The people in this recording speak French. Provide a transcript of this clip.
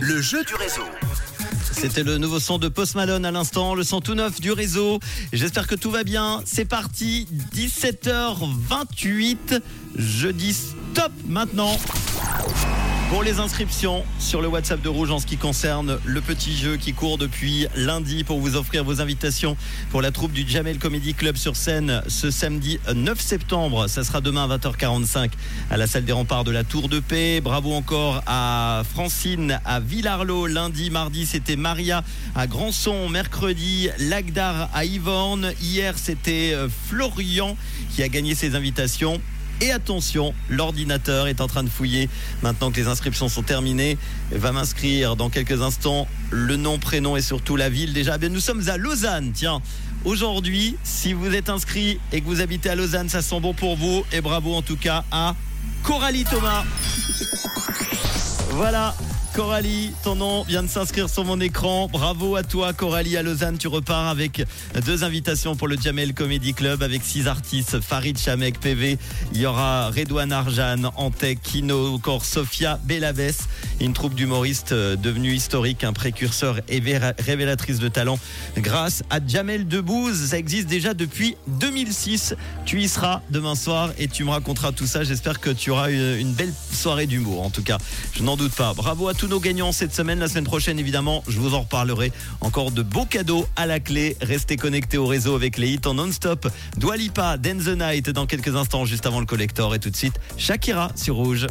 Le jeu du réseau. C'était le nouveau son de Post Malone à l'instant, le son tout neuf du réseau. J'espère que tout va bien. C'est parti, 17h28. Je dis stop maintenant. Pour les inscriptions sur le WhatsApp de Rouge en ce qui concerne le petit jeu qui court depuis lundi pour vous offrir vos invitations pour la troupe du Jamel Comedy Club sur scène ce samedi 9 septembre. Ça sera demain à 20h45 à la salle des remparts de la Tour de Paix. Bravo encore à Francine à Villarlot. Lundi, mardi, c'était Maria à Grandson. Mercredi, Lagdar à Yvonne. Hier, c'était euh, Florian qui a gagné ses invitations. Et attention, l'ordinateur est en train de fouiller maintenant que les inscriptions sont terminées. Va m'inscrire dans quelques instants le nom, prénom et surtout la ville. Déjà, bien, nous sommes à Lausanne. Tiens, aujourd'hui, si vous êtes inscrit et que vous habitez à Lausanne, ça sent bon pour vous. Et bravo en tout cas à Coralie Thomas. Voilà, Coralie, ton nom vient de s'inscrire sur mon écran. Bravo à toi, Coralie, à Lausanne. Tu repars avec deux invitations pour le Jamel Comedy Club avec six artistes Farid Chamek, PV. Il y aura Redouane Arjan, Antec, Kino, encore Sofia Bellaves. Une troupe d'humoristes euh, devenue historique, un précurseur et révélatrice de talent grâce à Jamel Debbouze. Ça existe déjà depuis 2006. Tu y seras demain soir et tu me raconteras tout ça. J'espère que tu auras une, une belle soirée d'humour. En tout cas, je n'en doute pas. Bravo à tous nos gagnants cette semaine. La semaine prochaine, évidemment, je vous en reparlerai. Encore de beaux cadeaux à la clé. Restez connectés au réseau avec les hits en non-stop. Dwalipa, Dance the Night dans quelques instants, juste avant le collector. Et tout de suite, Shakira sur Rouge.